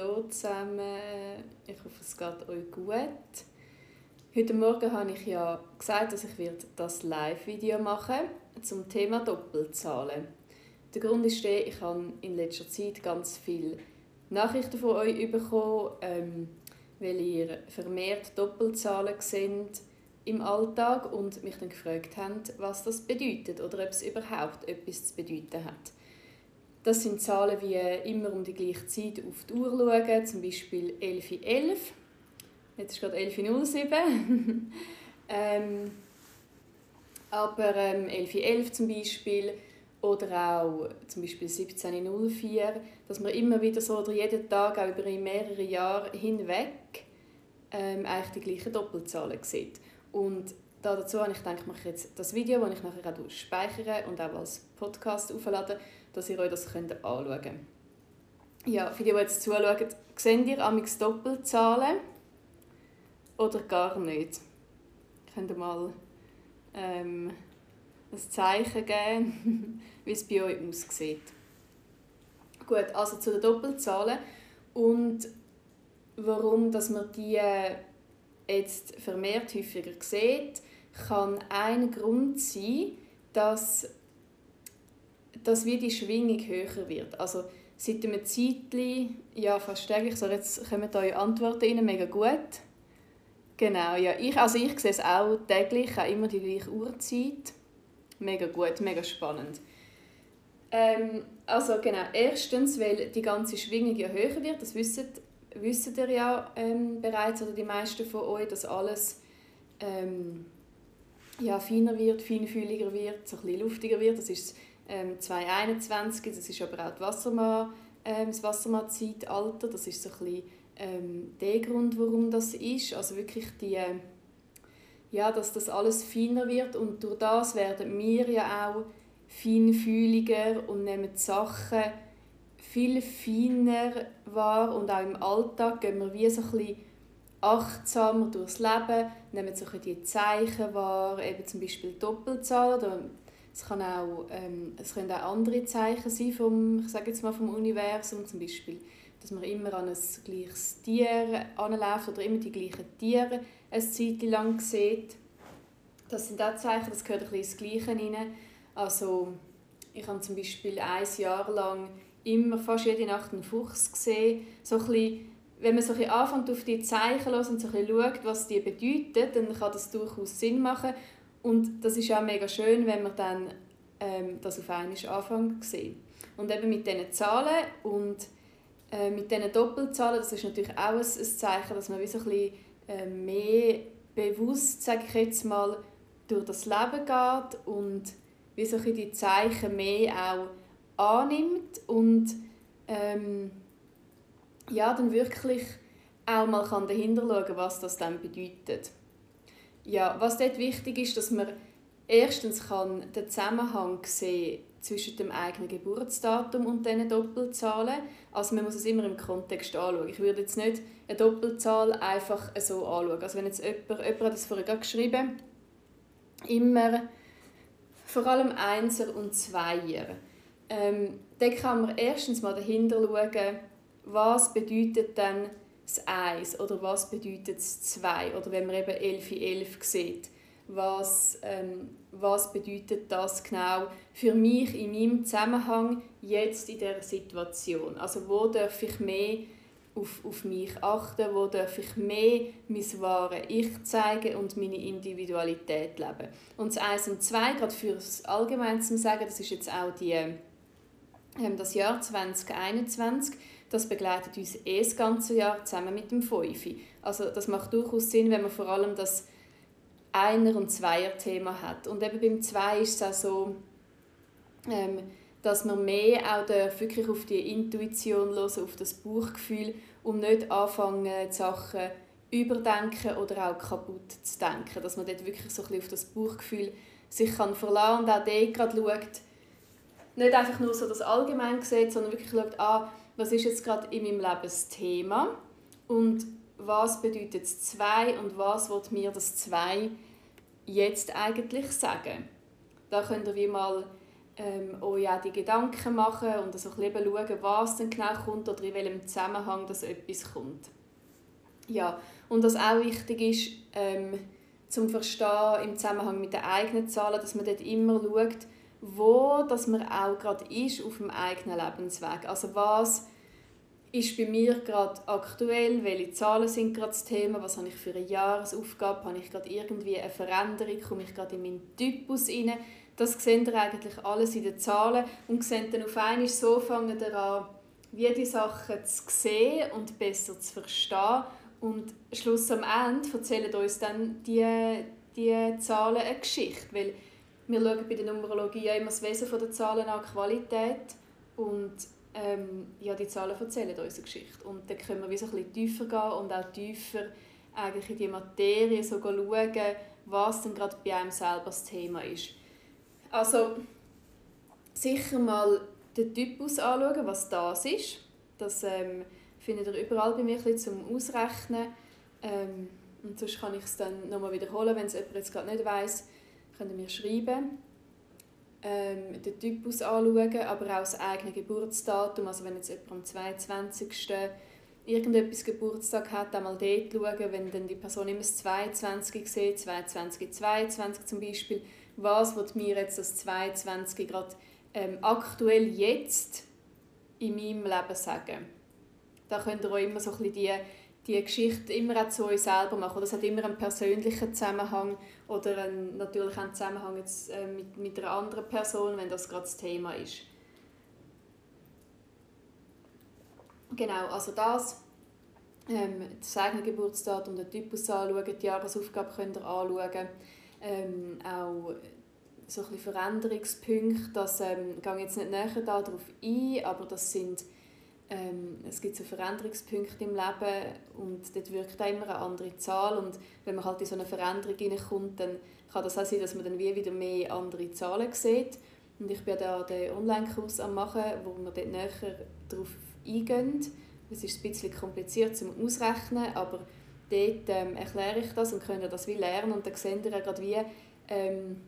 Hallo zusammen, ich hoffe es geht euch gut. Heute Morgen habe ich ja gesagt, dass ich das Live-Video machen zum Thema Doppelzahlen. Der Grund ist der, ich habe in letzter Zeit ganz viele Nachrichten von euch bekommen, ähm, weil ihr vermehrt Doppelzahlen seht im Alltag und mich dann gefragt habt, was das bedeutet oder ob es überhaupt etwas zu bedeuten hat. Das sind Zahlen wie immer um die gleiche Zeit auf die Uhr schauen, zum Beispiel 11.11 .11. Jetzt ist gerade 11.07 ähm, Aber ähm, 11.11 .11 zum Beispiel oder auch zum Beispiel 17.04, dass man immer wieder so oder jeden Tag auch über mehrere Jahre hinweg ähm, eigentlich die gleichen Doppelzahlen sieht. Und dazu habe ich gedacht, mache ich jetzt das Video, das ich nachher auch speichere und auch als Podcast auflade, dass ihr euch das könnt anschauen könnt. Ja, für die, die jetzt zuschauen, seht ihr amix Doppelzahlen oder gar nicht? Könnt ihr mal ähm, ein Zeichen geben, wie es bei euch aussieht. Gut, also zu den Doppelzahlen und warum dass man die jetzt vermehrt häufiger sieht, kann ein Grund sein, dass, dass wie die Schwingung höher wird. Also seit einem Zeitchen, ja fast täglich, so jetzt kommen eure Antworten rein, mega gut. Genau, ja, ich, also ich sehe es auch täglich, auch immer die gleiche Uhrzeit. Mega gut, mega spannend. Ähm, also genau, erstens, weil die ganze Schwingung ja höher wird, das wissen wisst ihr ja ähm, bereits, oder die meisten von euch, dass alles ähm, ja, feiner wird, feinfühliger wird, so ein luftiger wird. Das ist ähm, 2021, das ist aber auch Wassermann, ähm, das Wassermann-Zeitalter. Das ist so ein bisschen ähm, der Grund, warum das ist. Also wirklich die, äh, ja, dass das alles feiner wird und durch das werden wir ja auch feinfühliger und nehmen die Sachen viel feiner wahr und auch im Alltag gehen wir wie so ein bisschen achtsamer durchs Leben, nehmen so die Zeichen wahr, eben zum Beispiel Doppelzahl oder es, kann auch, ähm, es können auch andere Zeichen sein vom, ich sage jetzt mal vom Universum, zum Beispiel, dass man immer an ein gleiches Tier anläuft oder immer die gleichen Tiere eine Zeit lang sieht. Das sind auch Zeichen, das gehört ein bisschen ins Gleiche rein. Also ich habe zum Beispiel ein Jahr lang immer fast jede Nacht einen Fuchs gesehen. So ein bisschen, wenn man so ein anfängt auf die Zeichen los und so ein schaut, was die bedeuten, dann kann das durchaus Sinn machen. Und das ist auch mega schön, wenn man dann ähm, das auf einmal anfängt zu sehen. Und eben mit diesen Zahlen und äh, mit diesen Doppelzahlen, das ist natürlich auch ein, ein Zeichen, dass man wie so ein bisschen äh, mehr bewusst, sage ich jetzt mal, durch das Leben geht und wie so ein die Zeichen mehr auch annimmt und ähm, ja, dann wirklich auch mal kann dahinter schauen was das dann bedeutet. Ja, was dort wichtig ist, dass man erstens kann den Zusammenhang sehen zwischen dem eigenen Geburtsdatum und diesen Doppelzahlen. Also man muss es immer im Kontext anschauen. Ich würde jetzt nicht eine Doppelzahl einfach so anschauen. Also wenn jetzt jemand, jemand hat das vorher geschrieben, immer vor allem Einser und Zweier ähm, dann kann man erstens mal dahinter schauen, was bedeutet dann das 1 oder was bedeutet das 2 oder wenn man eben 11 11 sieht, was, ähm, was bedeutet das genau für mich in meinem Zusammenhang jetzt in dieser Situation. Also wo darf ich mehr auf, auf mich achten, wo darf ich mehr mein wahres Ich zeigen und meine Individualität leben. Und das 1 und 2, gerade für das Allgemeine zu sagen, das ist jetzt auch die ähm, das Jahr 2021, das begleitet uns eh das ganze Jahr zusammen mit dem Fünfi. Also das macht durchaus Sinn, wenn man vor allem das Einer- und Zweier-Thema hat. Und eben beim Zwei ist es auch so, ähm, dass man mehr auch wirklich auf die Intuition hören, auf das Bauchgefühl und nicht anfangen, die Sachen überdenken oder auch kaputt zu denken. Dass man dort wirklich so ein bisschen auf das Bauchgefühl sich kann verlassen und auch dort gerade schaut, nicht einfach nur so das allgemein sieht, sondern wirklich schaut, ah, was ist jetzt gerade in meinem Leben das Thema und was bedeutet das Zwei und was wird mir das Zwei jetzt eigentlich sagen. Da könnt ihr wie mal ähm, euch auch die Gedanken machen und so ein bisschen schauen, was denn genau kommt oder in welchem Zusammenhang das etwas kommt. Ja, und was auch wichtig ist, ähm, zum Verstehen im Zusammenhang mit den eigenen Zahlen, dass man dort immer schaut, wo dass man auch gerade ist auf dem eigenen Lebensweg. Also was ist bei mir gerade aktuell, welche Zahlen sind gerade das Thema, was habe ich für eine Jahresaufgabe, habe ich gerade irgendwie eine Veränderung, komme ich gerade in meinen Typus rein. Das seht ihr eigentlich alles in den Zahlen und seht dann auf einmal so fangen ihr an, wie die Sachen zu sehen und besser zu verstehen. Und Schluss am Ende erzählen uns dann die, die Zahlen eine Geschichte, weil wir schauen bei der Numerologie ja immer das Wesen der Zahlen an, Qualität und ähm, ja, die Zahlen erzählen uns eine Geschichte. Und dann können wir so ein bisschen tiefer gehen und auch tiefer eigentlich in die Materie so schauen, was denn gerade bei einem selber das Thema ist. Also sicher mal den Typus anschauen, was das ist. Das ähm, findet ihr überall bei mir zum Ausrechnen. Ähm, und sonst kann ich es dann nochmal wiederholen, wenn es jemand jetzt gerade nicht weiss, könnt ihr mir schreiben ähm, den Typus anschauen, aber auch das eigene Geburtsdatum. Also wenn jetzt jemand am 22. irgendetwas Geburtstag hat, einmal dort schauen, wenn dann die Person immer das 22 sieht, 22, 22 zum Beispiel, was wird mir jetzt das 22 gerade ähm, aktuell jetzt in meinem Leben sagen. Da könnt ihr auch immer so ein bisschen die die Geschichte immer auch zu euch selber machen. Das hat immer einen persönlichen Zusammenhang oder einen, natürlich einen Zusammenhang jetzt, äh, mit, mit einer anderen Person, wenn das gerade das Thema ist. Genau, also das, ähm, das eigene Geburtsdatum, den Typus anschauen, die Jahresaufgabe könnt ihr anschauen, ähm, auch so ein Veränderungspunkte, das ähm, gehe jetzt nicht näher darauf ein, aber das sind ähm, es gibt so Veränderungspunkte im Leben und dort wirkt auch immer eine andere Zahl. Und wenn man halt in so eine Veränderung hineinkommt, dann kann das auch sein, dass man dann wie wieder mehr andere Zahlen sieht. Und ich bin da den Online-Kurs am machen, wo wir dort näher darauf eingehen. Es ist ein bisschen kompliziert zum Ausrechnen, aber dort ähm, erkläre ich das und könnt das wie lernen. Und dann seht ihr gerade wie ähm,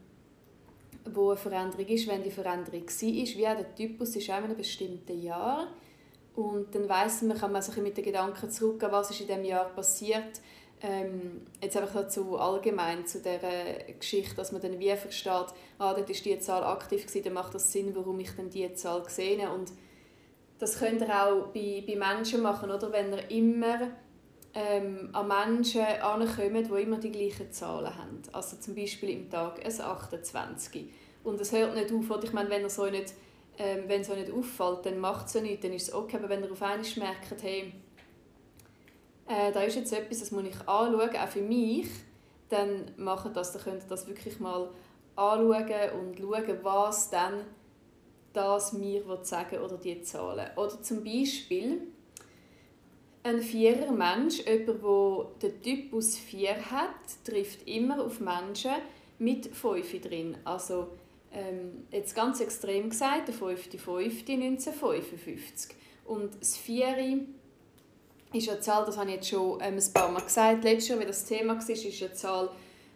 wo eine Veränderung ist, wenn die Veränderung war, wie auch der Typus ist auch in einem bestimmten Jahr und dann weiss man, kann man sich mit den Gedanken zurückgehen, was ist in diesem Jahr passiert. Ähm, jetzt einfach dazu allgemein zu dieser Geschichte, dass man dann wie versteht, ah, dort ist die Zahl aktiv gewesen, dann macht das Sinn, warum ich dann diese Zahl sehe. Und das könnt ihr auch bei, bei Menschen machen, oder? wenn ihr immer ähm, an Menschen ankommt, die immer die gleichen Zahlen haben. Also zum Beispiel im Tag ein 28. Und es hört nicht auf, oder? ich meine, wenn ihr so nicht ähm, wenn es euch nicht auffällt, dann macht es ja nichts, dann ist es okay. Aber wenn ihr auf einmal merkt, hey, äh, da ist jetzt etwas, das muss ich anschauen, auch für mich, dann macht das, dann könnt ihr das wirklich mal anschauen und schauen, was dann das mir sagen oder die Zahlen. Oder zum Beispiel ein vierer Mensch, jemand, der den Typus 4 hat, trifft immer auf Menschen mit 5 drin. Also ähm, jetzt ganz extrem gesagt, der 5.5.1955. Und das 4 ist eine Zahl, das habe ich jetzt schon ähm, ein paar Mal gesagt, letztes Jahr, wie das Thema war, ist eine Zahl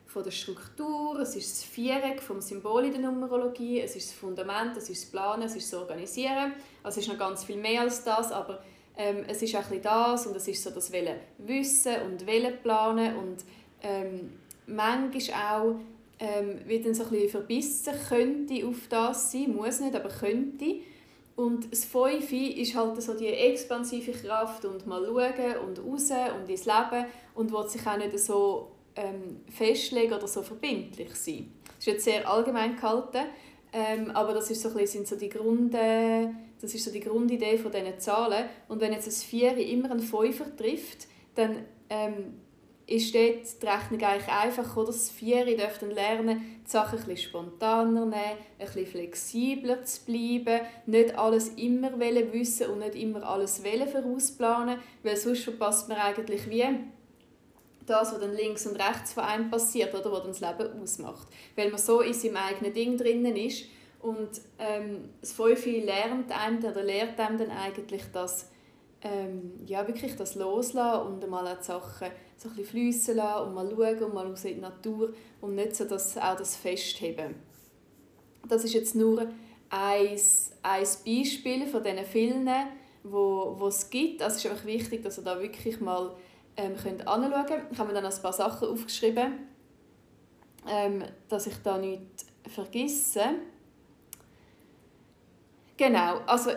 von der Struktur, es ist das Viereck vom Symbol in der Numerologie, es ist das Fundament, es ist das Planen, es ist das Organisieren. Also es ist noch ganz viel mehr als das, aber ähm, es ist auch ein das und es ist so das wissen und Wollen planen und ähm, manchmal auch ähm, wie dann so ein bisschen verbissen könnte auf das sein, muss nicht, aber könnte. Und das Fünfe ist halt so die expansive Kraft und mal schauen und raus und ins Leben und will sich auch nicht so ähm, festlegen oder so verbindlich sein. Das ist jetzt sehr allgemein gehalten, ähm, aber das ist so ein bisschen, sind so die Grund, äh, das ist so die Grundidee von diesen Zahlen. Und wenn jetzt ein Vier immer einen Fünfer trifft, dann ähm, ist dort die Rechnung eigentlich einfach, oder? Das Vieri dürfen lernen, die Sachen ein bisschen spontaner nehmen, ein bisschen flexibler zu bleiben, nicht alles immer wissen und nicht immer alles vorausplanen, weil sonst verpasst man eigentlich wie das, was dann links und rechts von einem passiert, oder was dann das Leben ausmacht. Weil man so in seinem eigenen Ding drinnen ist und ähm, das Fünfe lernt einem oder lehrt einem dann eigentlich, dass ähm, ja, wirklich das loslassen und mal die Sachen so ein bisschen lassen und mal schauen und mal raus in die Natur und nicht so das, auch das Festheben. Das ist jetzt nur ein, ein Beispiel von diesen vielen, wo, wo es gibt. Also es ist einfach wichtig, dass ihr da wirklich mal ähm, könnt anschauen könnt. Ich habe mir dann ein paar Sachen aufgeschrieben, ähm, dass ich da nichts vergesse. Genau, also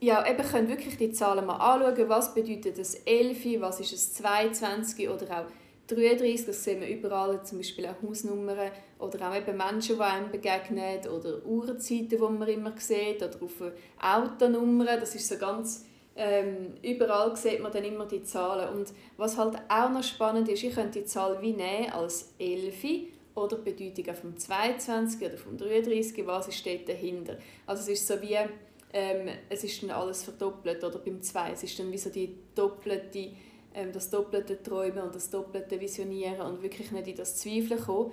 ja, eben könnt wirklich die Zahlen mal anschauen, was bedeutet das 11, was ist das 22 oder auch 33, das sehen wir überall, zum Beispiel auch Hausnummern. Oder auch eben Menschen, die einem begegnen. Oder Uhrzeiten, die man immer sieht. Oder auf Autonummern, das ist so ganz, ähm, überall sieht man dann immer die Zahlen. Und was halt auch noch spannend ist, ich könnte die Zahl wie nehmen als 11 oder die Bedeutung vom 22 oder vom 33, was steht dahinter. Also es ist so wie, ähm, es ist dann alles verdoppelt oder beim 2, es ist dann wie so die doppelte ähm, das doppelte Träumen und das doppelte Visionieren und wirklich nicht in das Zweifeln kommen.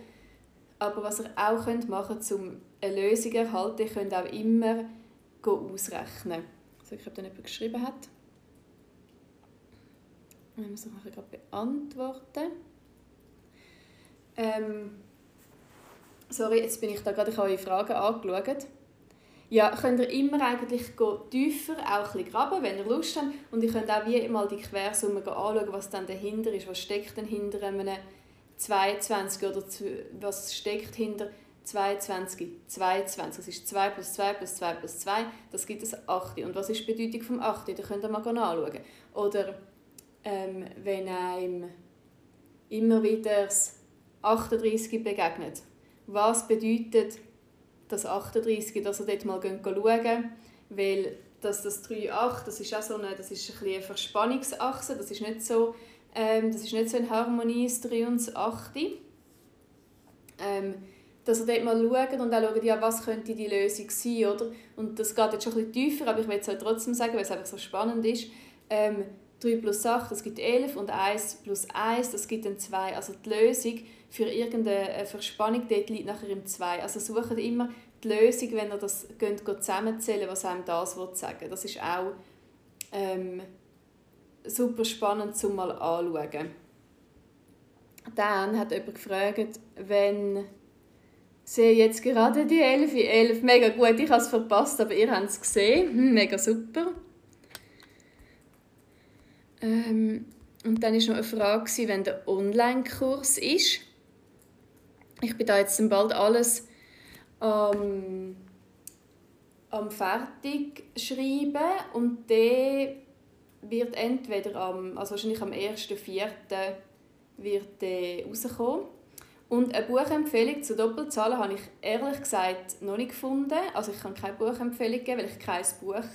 Aber was ihr auch könnt machen könnt, um eine Lösung zu erhalten, ihr könnt auch immer ausrechnen. Also ich habe dann jemand geschrieben hat. Ich muss ich nachher gerade beantworten. Ähm, sorry, jetzt bin ich da gerade, ich habe eure Fragen angeschaut ja, könnt ihr immer eigentlich tiefer, auch ein graben, wenn ihr Lust habt. Und ihr könnt auch wie mal die Quersumme anschauen, was dann dahinter ist. Was steckt denn hinter einem 22 oder was steckt hinter 22? 22, das ist 2 plus 2 plus 2 plus 2, das gibt es 8. Und was ist die Bedeutung vom 8? Da könnt ihr mal anschauen. Oder ähm, wenn einem immer wieder das 38 begegnet. Was bedeutet das 38, dass ihr dort mal schauen weil das, das 3-8, das ist auch so eine, das ist ein eine Verspannungsachse, das ist nicht so, ähm, das ist nicht so in Harmonie, das 3 und das 8. Ähm, dass ihr dort mal schaut und auch schaut, ja, was könnte die Lösung sein, oder? Und das geht jetzt schon ein bisschen tiefer, aber ich will es halt trotzdem sagen, weil es einfach so spannend ist. Ähm, 3 plus 8, das gibt 11 und 1 plus 1, das gibt dann 2. Also die Lösung für irgendeine Verspannung dort liegt nachher im 2. Also sucht immer die Lösung, wenn ihr das geht zusammenzählen was einem das sagen Das ist auch ähm, super spannend zum mal anschauen. Dann hat jemand gefragt, wenn sehe jetzt gerade die 11, 11, mega gut, ich habe es verpasst, aber ihr habt es gesehen, hm, mega super. Ähm, und dann war noch eine Frage, wenn der Online-Kurs ist. Ich bin da jetzt bald alles ähm, am Fertigschreiben und der wird entweder am, also wahrscheinlich am 1.4. wird der rauskommen. Und eine Buchempfehlung zu Doppelzahlen habe ich ehrlich gesagt noch nicht gefunden. Also ich kann keine Buchempfehlung geben, weil ich kein Buch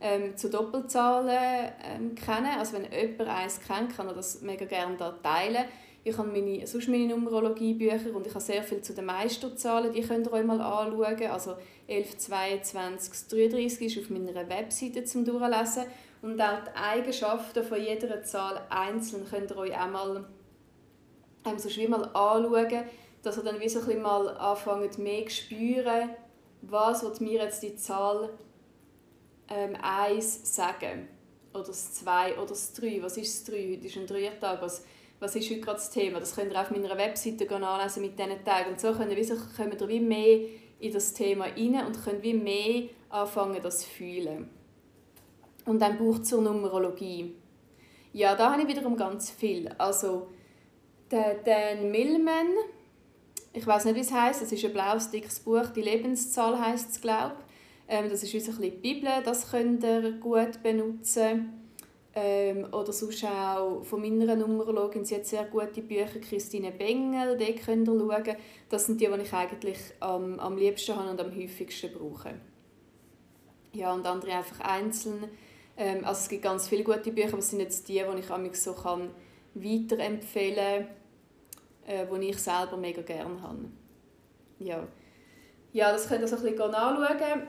ähm, zu Doppelzahlen ähm, kenne. Also wenn jemand eins kennt, kann er das mega gerne da teilen. Ich habe meine, sonst meine Numerologiebücher und ich habe sehr viel zu den Meisterzahlen, die könnt ihr euch mal anschauen. Also 11, 22, 33 ist auf meiner Webseite zum Durchlesen. Und auch die Eigenschaften von jeder Zahl einzeln könnt ihr euch auch mal, ähm, so mal anschauen, dass ihr dann wie so ein bisschen mal anfangt mehr zu spüren, was mir jetzt die Zahl ähm, 1 sagen. Oder das 2 oder das 3. Was ist das 3? Heute ist ein Dreiertag. Was was ist heute gerade das Thema. Das könnt ihr auf meiner Webseite nachlesen mit diesen Tagen. Und so könnt ihr, wie, kommt wie mehr in das Thema rein und könnt wie mehr anfangen, das zu fühlen. Und dann Buch zur Numerologie. Ja, da habe ich wiederum ganz viel. Also, Dan Millman, ich weiß nicht, wie es heißt. Es ist ein blaues, dickes Buch. Die Lebenszahl heißt es, glaube ich. Ähm, das ist so ein die Bibel. Das könnt ihr gut benutzen. Ähm, oder sonst auch von meiner Numerologin, sie hat sehr gute Bücher, Christine Bengel, die könnt ihr schauen. Das sind die, die ich eigentlich am, am liebsten habe und am häufigsten brauche. Ja, und andere einfach einzeln. Ähm, also es gibt ganz viele gute Bücher, aber es sind jetzt die, die ich so kann weiterempfehlen kann, äh, die ich selber mega gerne habe. Ja, ja das könnt ihr so ein bisschen anschauen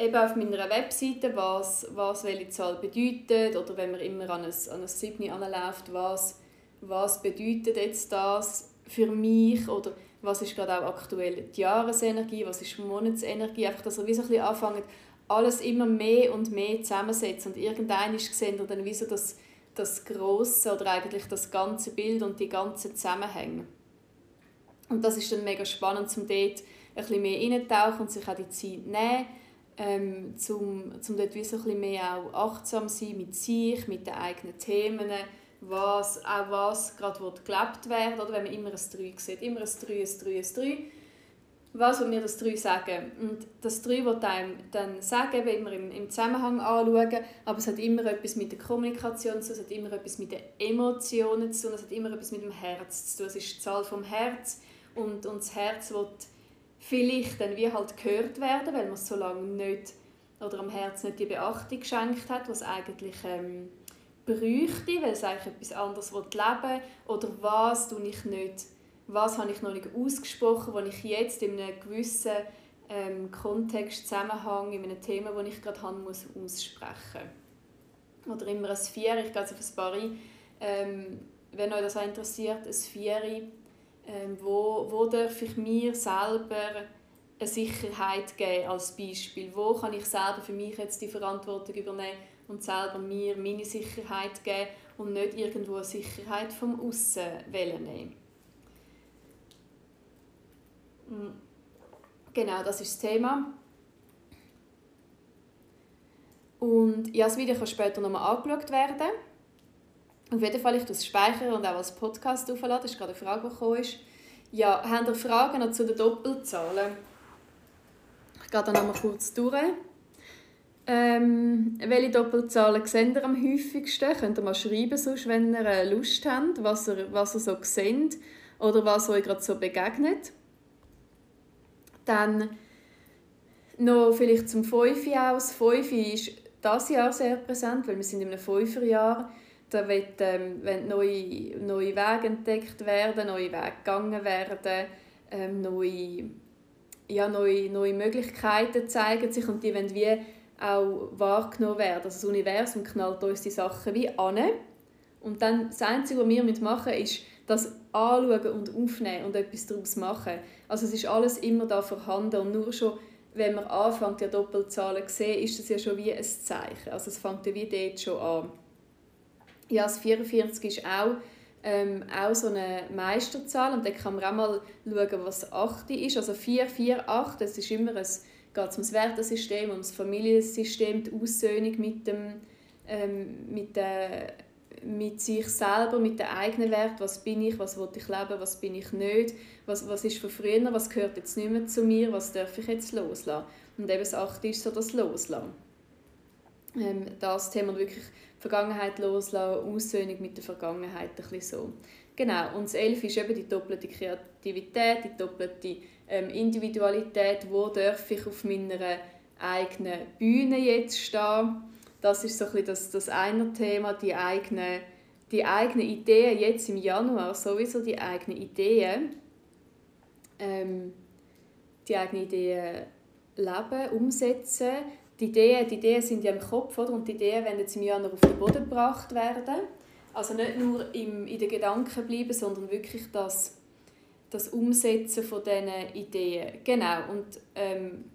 eben auf meiner Webseite, was, was welche Zahl bedeutet oder wenn man immer an ein, an ein Siebni anläuft, was, was bedeutet jetzt das für mich oder was ist gerade auch aktuell die Jahresenergie, was ist Monatsenergie, einfach, dass er wie so ein bisschen anfängt, alles immer mehr und mehr zusammensetzen und irgendwann gesehen oder dann wie so das, das Grosse oder eigentlich das ganze Bild und die ganzen Zusammenhänge. Und das ist dann mega spannend, um dort ein bisschen mehr reinzutauchen und sich auch die Zeit nehmen ähm, zum, zum dort wie so ein bisschen mehr auch achtsam sein mit sich, mit den eigenen Themen, was, auch was gerade gelebt werden oder wenn man immer ein 3 sieht, immer ein 3, ein 3, ein 3, was will mir das 3 sagen? Und das 3 wird einem dann sagen, wenn wir im, im Zusammenhang anschauen, aber es hat immer etwas mit der Kommunikation zu tun, es hat immer etwas mit den Emotionen zu tun, es hat immer etwas mit dem Herz zu tun. Es ist die Zahl vom Herz und, und das Herz wird vielleicht dann wie halt gehört werden, weil man so lange nicht oder am Herz nicht die Beachtung geschenkt hat, was eigentlich ähm, bräuchte, weil es eigentlich etwas anderes leben oder was tue ich nicht? Was habe ich noch nicht ausgesprochen, was ich jetzt in einem gewissen ähm, Kontext, Zusammenhang, in einem Thema, das ich gerade habe, muss aussprechen. Oder immer ein Vier, ich gehe jetzt auf ein paar ähm, wenn euch das auch interessiert, ein Vier, ähm, wo, wo darf ich mir selber eine Sicherheit geben als Beispiel? Wo kann ich selber für mich jetzt die Verantwortung übernehmen und selber mir meine Sicherheit geben und nicht irgendwo eine Sicherheit vom Aussen nehmen? Mm. Genau, das ist das Thema. Und ja, das Video kann später nochmal angeschaut werden. Auf jeden Fall, ich das speichern und auch als Podcast aufladen. Das ist gerade eine Frage, die gekommen ist. Ja, habt ihr Fragen noch zu den Doppelzahlen? Ich gehe da nochmal kurz durch. Ähm, welche Doppelzahlen seht ihr am häufigsten? Könnt ihr mal schreiben, sonst, wenn ihr äh, Lust habt, was ihr, was ihr so seht oder was euch gerade so begegnet. Dann noch vielleicht zum 5 aus. 5 ist das Jahr sehr präsent, weil wir sind in einem 5 Jahr. Da wird, ähm, wenn neue, neue Wege entdeckt werden, neue Wege gegangen werden, ähm, neue, ja, neue, neue Möglichkeiten zeigen sich und die werden wie auch wahrgenommen werden. Also das Universum knallt uns die Sachen wie an. Und dann das Einzige, was wir machen ist das anschauen und aufnehmen und etwas daraus machen. Also es ist alles immer da vorhanden und nur schon, wenn man anfängt, die Doppelzahlen zu sehen, ist das ja schon wie ein Zeichen. Also es fängt ja wie dort schon an. Ja, das 44 ist auch, ähm, auch so eine Meisterzahl und da kann man auch mal schauen, was 8 ist. Also 4, 4, 8, das ist immer ein, geht ums Wertesystem, ums Familiensystem, die Aussöhnung mit dem ähm, mit der mit sich selber, mit dem eigenen Wert, was bin ich, was will ich leben, was bin ich nicht, was, was ist von früher, was gehört jetzt nicht mehr zu mir, was darf ich jetzt loslassen. Und eben das Achte ist so das Loslassen. Ähm, das Thema wirklich Vergangenheit loslassen, Aussöhnung mit der Vergangenheit, ein bisschen so. Genau, und das Elf ist eben die doppelte Kreativität, die doppelte ähm, Individualität, wo darf ich auf meiner eigenen Bühne jetzt stehen das ist so ein das, das eine Thema, die eigene, die eigene Ideen, jetzt im Januar sowieso die eigene Ideen, ähm, die eigene Ideen leben, umsetzen. Die Ideen, die Ideen sind ja im Kopf, oder? und die Ideen werden jetzt im Januar auf den Boden gebracht werden. Also nicht nur im, in den Gedanken bleiben, sondern wirklich das, das Umsetzen von diesen Ideen. Genau, und ähm,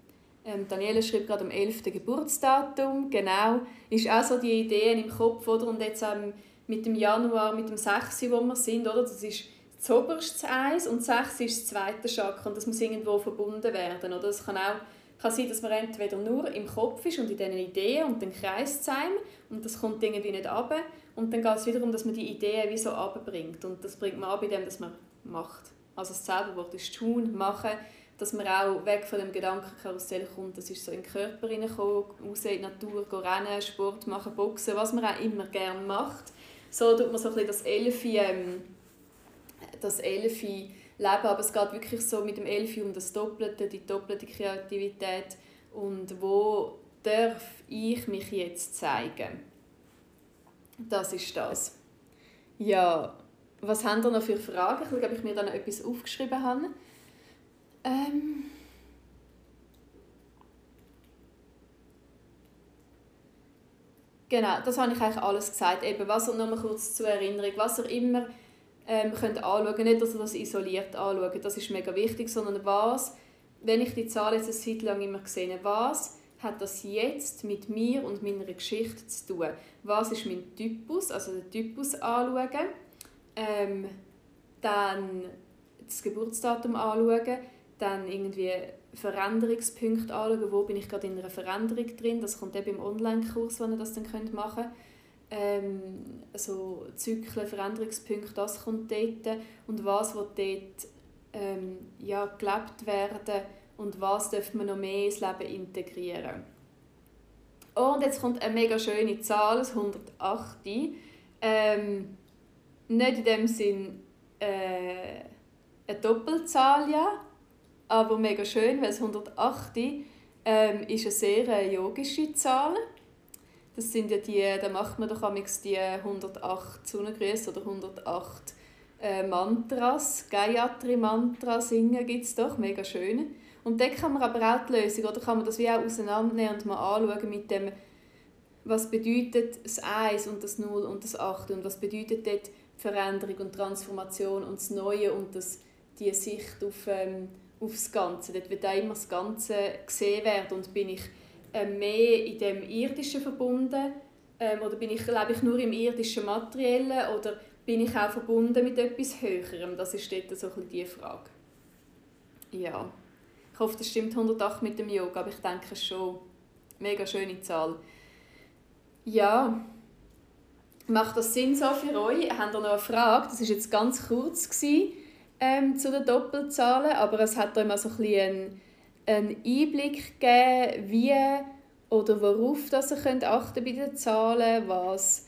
ähm, Daniela schreibt gerade am 11. Geburtsdatum, genau. Ist auch so die Ideen im Kopf, oder? Und jetzt ähm, mit dem Januar, mit dem 6., wo wir sind, oder? Das ist das oberste Eis und 6 ist das zweite Chakra und das muss irgendwo verbunden werden, oder? Das kann auch kann sein, dass man entweder nur im Kopf ist und in diesen Ideen und den Kreis zeigt und das kommt irgendwie nicht ab und dann geht es wiederum, dass man die Ideen wie so abbringt und das bringt man ab, indem man macht. Also das selbe Wort ist tun, machen dass man auch weg von dem Gedankenkarussell kommt, das ist so in den Körper hineinkommen, raus in die Natur, gehen rennen, Sport machen, Boxen, was man auch immer gerne macht. So tut man so ein bisschen das Elfi, ähm, das Elfi leben, aber es geht wirklich so mit dem Elfi um das Doppelte, die doppelte Kreativität und wo darf ich mich jetzt zeigen? Das ist das. Ja, was haben ihr noch für Fragen? Ich glaube, ich mir dann etwas aufgeschrieben habe. Ähm. Genau, das habe ich eigentlich alles gesagt. Eben, was ihr noch kurz zur Erinnerung, was ihr immer ähm, könnt anschauen. Nicht, dass ihr das isoliert anschaut, das ist mega wichtig, sondern was, wenn ich die Zahl jetzt eine Zeit lang immer gesehen was hat das jetzt mit mir und meiner Geschichte zu tun? Was ist mein Typus, also den Typus anschauen, ähm, dann das Geburtsdatum anschauen, dann irgendwie Veränderungspunkte anschauen, wo bin ich gerade in einer Veränderung drin. Das kommt eben im Online-Kurs, wenn ihr das dann machen. könnt. Ähm, also Zyklen, Veränderungspunkte, das kommt dort. Und was wird dort ähm, ja, gelebt werden und was dürfen wir noch mehr ins Leben integrieren. und jetzt kommt eine mega schöne Zahl, das 108. Ähm, nicht in dem Sinn äh, eine Doppelzahl, ja, aber mega schön, weil das 108 ähm, ist eine sehr äh, yogische Zahl. Das sind ja die, da macht man doch die 108 Sonnengrüße oder 108 äh, Mantras, Gayatri-Mantra singen gibt es doch, mega schön. Und dann kann man aber auch die Lösung, oder kann man das wie auch auseinandernehmen und mal anschauen mit dem, was bedeutet das 1 und das 0 und das 8 und was bedeutet dort Veränderung und Transformation und das Neue und das, die Sicht auf, ähm, auf das Ganze. Dort wird auch immer das Ganze gesehen werden und bin ich mehr in dem Irdischen verbunden ähm, oder bin ich, lebe ich nur im irdischen Materiellen oder bin ich auch verbunden mit etwas Höherem? Das ist dort so ein die Frage. Ja, ich hoffe, das stimmt 108 mit dem Yoga, aber ich denke schon. Mega schöne Zahl. Ja, macht das Sinn so für euch? Habt ihr noch eine Frage? Das war jetzt ganz kurz gewesen, ähm, zu den Doppelzahlen, aber es hat euch mal so ein bisschen einen Einblick gegeben, wie oder worauf dass ihr könnt achten bei den Zahlen, was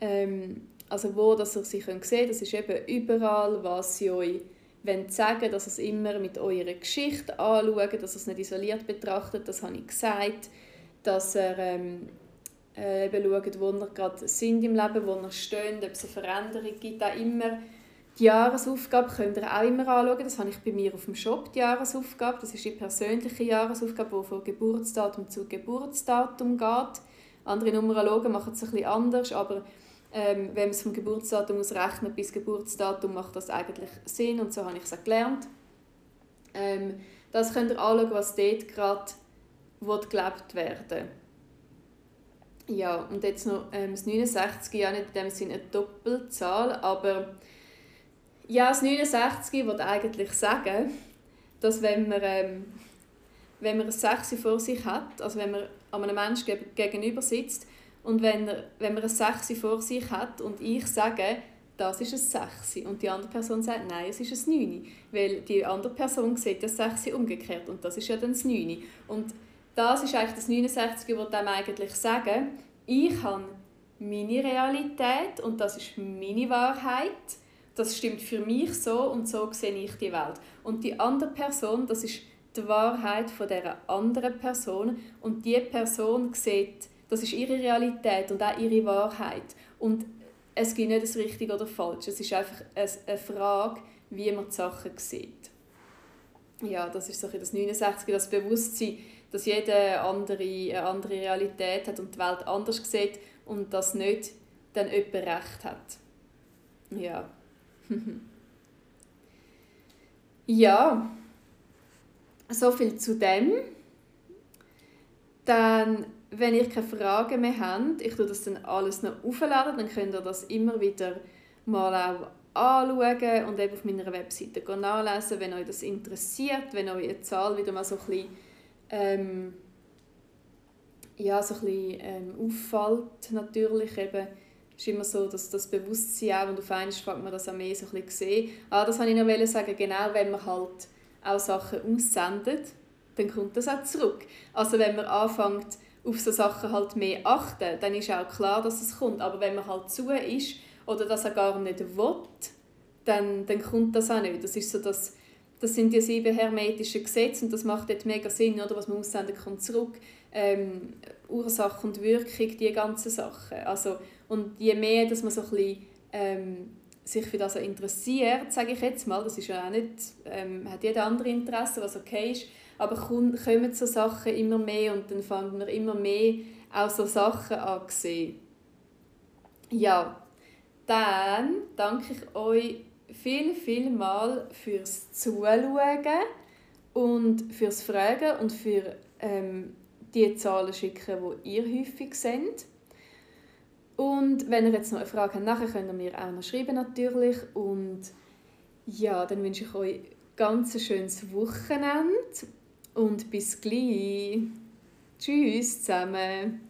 ähm, also wo dass ihr sie sehen könnt, das ist eben überall, was sie euch wollen sagen dass ihr es immer mit eurer Geschichte anschaut, dass ihr es nicht isoliert betrachtet, das habe ich gesagt, dass ihr ähm, äh, eben schaut, wo ihr gerade sind im Leben, wo ihr steht, ob es eine Veränderung gibt, auch immer die Jahresaufgabe könnt ihr auch immer anschauen. Das habe ich bei mir auf dem Shop, die Jahresaufgabe. Das ist die persönliche Jahresaufgabe, die von Geburtsdatum zu Geburtsdatum geht. Andere Numerologen machen es ein bisschen anders, aber ähm, wenn man es vom Geburtsdatum aus rechnet bis Geburtsdatum, macht das eigentlich Sinn und so habe ich es auch gelernt. Ähm, das könnt ihr anschauen, was dort gerade gelebt werden Ja, und jetzt noch ähm, das 69, ja nicht in dem Sinne eine Doppelzahl, aber ja, das 69 würde eigentlich sagen, dass wenn man, ähm, wenn man ein 6 vor sich hat, also wenn man einem Menschen gegenüber sitzt und wenn, wenn man ein 6 vor sich hat und ich sage, das ist ein 6 und die andere Person sagt, nein, es ist ein 9, weil die andere Person sieht das 6 umgekehrt und das ist ja dann das 9. Und das ist eigentlich das 69, das dem eigentlich sagen, ich habe meine Realität und das ist meine Wahrheit. Das stimmt für mich so und so sehe ich die Welt. Und die andere Person, das ist die Wahrheit von der anderen Person und die Person sieht das ist ihre Realität und auch ihre Wahrheit. Und es gibt nicht das Richtige oder falsch. Es ist einfach eine Frage, wie man die Sachen sieht. Ja, das ist so das 69, das Bewusstsein, dass jeder andere, eine andere Realität hat und die Welt anders sieht und dass nicht dann jemand recht hat. Ja. ja, so viel zu dem. Dann wenn ihr keine Fragen mehr habt, ich tue das dann alles noch aufladen, dann könnt ihr das immer wieder mal auch anschauen und eben auf meiner Webseite nachlesen, wenn euch das interessiert, wenn euch eine Zahl wieder mal so ein bisschen, ähm, ja, so ein bisschen ähm, auffällt, natürlich eben, ist immer so, dass das Bewusstsein auch, und auf einmal fängt man das auch mehr so ein bisschen sehen. Ah, das wollte ich noch sagen, genau wenn man halt auch Sachen aussendet, dann kommt das auch zurück. Also wenn man anfängt, auf so Sachen halt mehr achten, dann ist auch klar, dass es kommt. Aber wenn man halt zu ist oder das er gar nicht will, dann, dann kommt das auch nicht. Das, ist so das, das sind die sieben hermetischen Gesetze und das macht jetzt mega Sinn, oder? was man aussenden kommt zurück. Ähm, Ursache und Wirkung, die ganzen Sachen. Also, und je mehr, dass man so ein bisschen, ähm, sich für das interessiert, sage ich jetzt mal, das ist ja auch nicht, ähm, hat jeder andere Interesse, was okay ist, aber kommen so Sachen immer mehr und dann fangen wir immer mehr auch so Sachen an sehen. Ja, dann danke ich euch viel, viel mal fürs Zuschauen und fürs Fragen und für ähm, die Zahlen schicken, die ihr häufig sendet. Und wenn ihr jetzt noch eine Frage habt, nachher könnt ihr mir auch noch schreiben natürlich. Und ja, dann wünsche ich euch ganz ein schönes Wochenende und bis gleich. Tschüss zusammen.